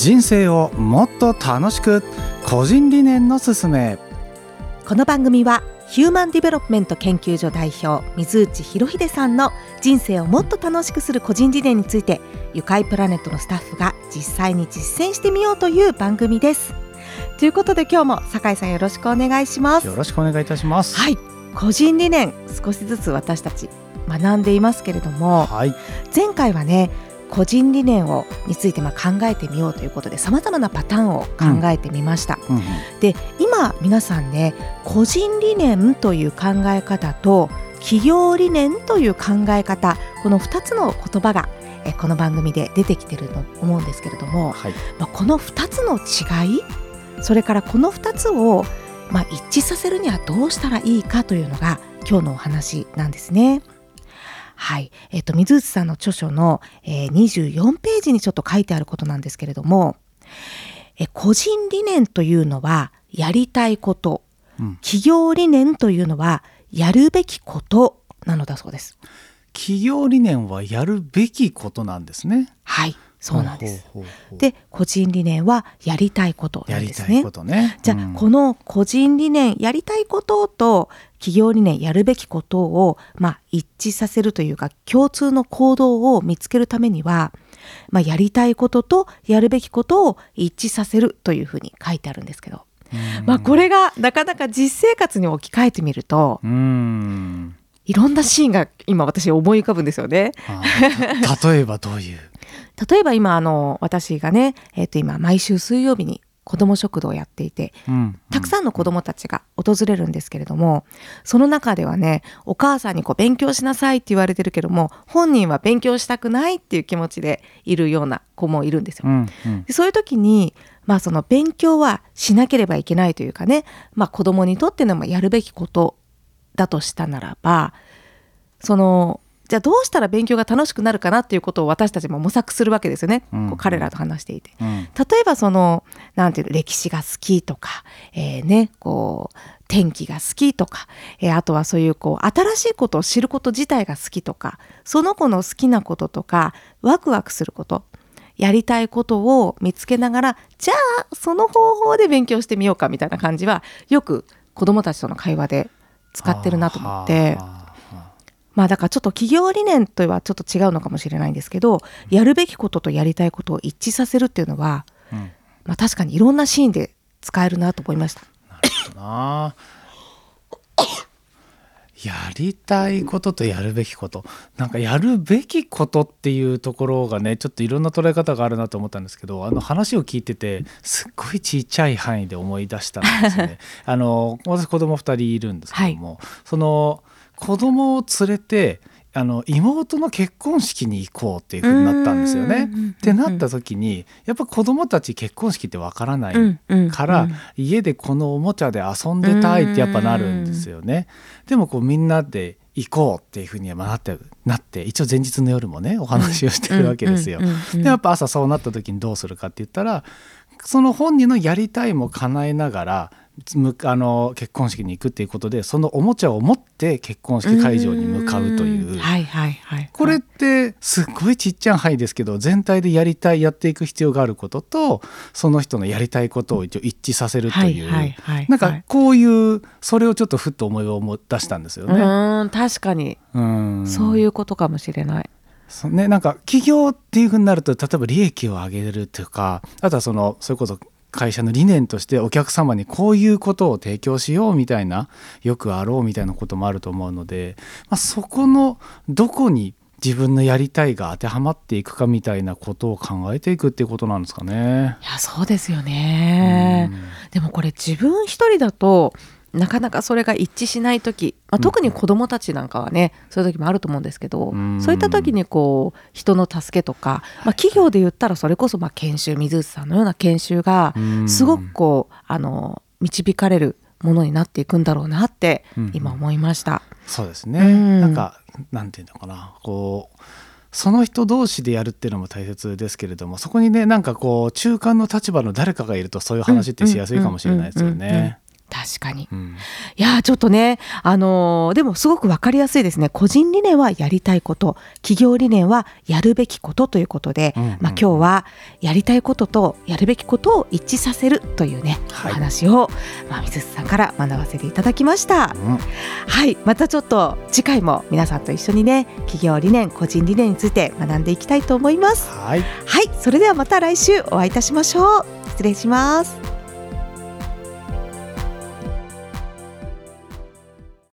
人生をもっと楽しく個人理念のすすめ。この番組はヒューマンディベロップメント研究所代表水内博秀さんの人生をもっと楽しくする個人理念についてゆかいプラネットのスタッフが実際に実践してみようという番組です。ということで今日も酒井さんよろしくお願いします。よろしくお願いいたします。はい。個人理念少しずつ私たち学んでいますけれども、はい、前回はね個人理念をについてまあ考えてみようということでさまざまなパターンを考えてみました。うんうん、で今皆さんね個人理念という考え方と企業理念という考え方この2つの言葉がえこの番組で出てきてると思うんですけれども、はい、まあ、この2つの違いそれからこの2つをまあ一致させるにはどうしたらいいかというのが今日のお話なんですね。はい。えっ、ー、と、水内さんの著書の、えー、24ページにちょっと書いてあることなんですけれども、え個人理念というのはやりたいこと、うん、企業理念というのはやるべきことなのだそうです。企業理念はやるべきことなんですね。はい。そうなんです。で個人理念はやりたいことなんですね。ね。じゃあ、うん、この個人理念やりたいことと企業理念やるべきことを、まあ、一致させるというか共通の行動を見つけるためには、まあ、やりたいこととやるべきことを一致させるというふうに書いてあるんですけど、まあ、これがなかなか実生活に置き換えてみるといろんなシーンが今私思い浮かぶんですよね。例えばどういう？例えば今あの私がね、えー、と今毎週水曜日に子ども食堂をやっていて、うん、たくさんの子どもたちが訪れるんですけれどもその中ではねお母さんにこう勉強しなさいって言われてるけども本人は勉強したくないっていう気持ちでいるような子もいるんですよ。うんうん、そういう時にまあその勉強はしなければいけないというかね、まあ、子どもにとってのやるべきことだとしたならばそのじゃあどうしたら勉強が楽しくなるかなっていうことを私たちも模索するわけですよね、うん、こう彼らと話していて、うん、例えばそのなんていう歴史が好きとか、えー、ねこう天気が好きとか、えー、あとはそういうこう新しいことを知ること自体が好きとかその子の好きなこととかワクワクすることやりたいことを見つけながらじゃあその方法で勉強してみようかみたいな感じはよく子どもたちとの会話で使ってるなと思って。まあだからちょっと企業理念とはちょっと違うのかもしれないんですけど、やるべきこととやりたいことを一致させるっていうのは、うん、まあ確かにいろんなシーンで使えるなと思いました。なるほどな。やりたいこととやるべきことなんかやるべきことっていうところがねちょっといろんな捉え方があるなと思ったんですけどあの話を聞いててすっごいちっちゃい範囲で思い出したんですね。あの私子供2人いるんですけども、はい、その子供を連れてあの妹の結婚式に行こうっていうふうになったんですよね。ってなった時にやっぱ子供たち結婚式ってわからないから、家でこのおもちゃで遊んでたいってやっぱなるんですよね。でもこうみんなで行こうっていうふうにはなってなって一応前日の夜もねお話をしてるわけですよ。でやっぱ朝そうなった時にどうするかって言ったらその本人のやりたいも叶えながらあの結婚式に行くっていうことでそのおもちゃを持って結婚式会場に向かうというすっごいちっちゃな範囲ですけど全体でやりたいやっていく必要があることとその人のやりたいことを一応一致させるというなんかこういうそれをちょっとふっと思いを出したんですよね。うん確かにうんそういうことかもしれない。ね、なんか企業っていうふうになると例えば利益を上げるとかあとはそのそれこそ会社の理念としてお客様にこういうことを提供しようみたいなよくあろうみたいなこともあると思うので、まあ、そこのどこに自分のやりたいが当てはまっていくかみたいなことを考えていくっていうことなんですかね。いやそうですよね。でもこれ自分一人だとなかなかそれが一致しない時、まあ、特に子どもたちなんかはね、そういう時もあると思うんですけど、そういった時にこう人の助けとか、まあ、企業で言ったらそれこそまあ研修水内さんのような研修がすごくこうあの導かれるものになっていくんだろうなって今思いました。そうですね、なんかなんていうのかな。こうその人同士でやるっていうのも大切ですけれどもそこにねなんかこう中間の立場の誰かがいるとそういう話ってしやすいかもしれないですよね。確かに、うん、いやちょっとねあのー、でもすごく分かりやすいですね。個人理念はやりたいこと。企業理念はやるべきことということで、うんうん、まあ、今日はやりたいこととやるべきことを一致させるというね、はい、お話を、まあ、水さんから学ばせていただきました、うん、はい。またちょっと次回も皆さんと一緒にね企業理念個人理念について学んでいきたいと思います。はい、はい、それではまた来週お会いいたしましょう。失礼します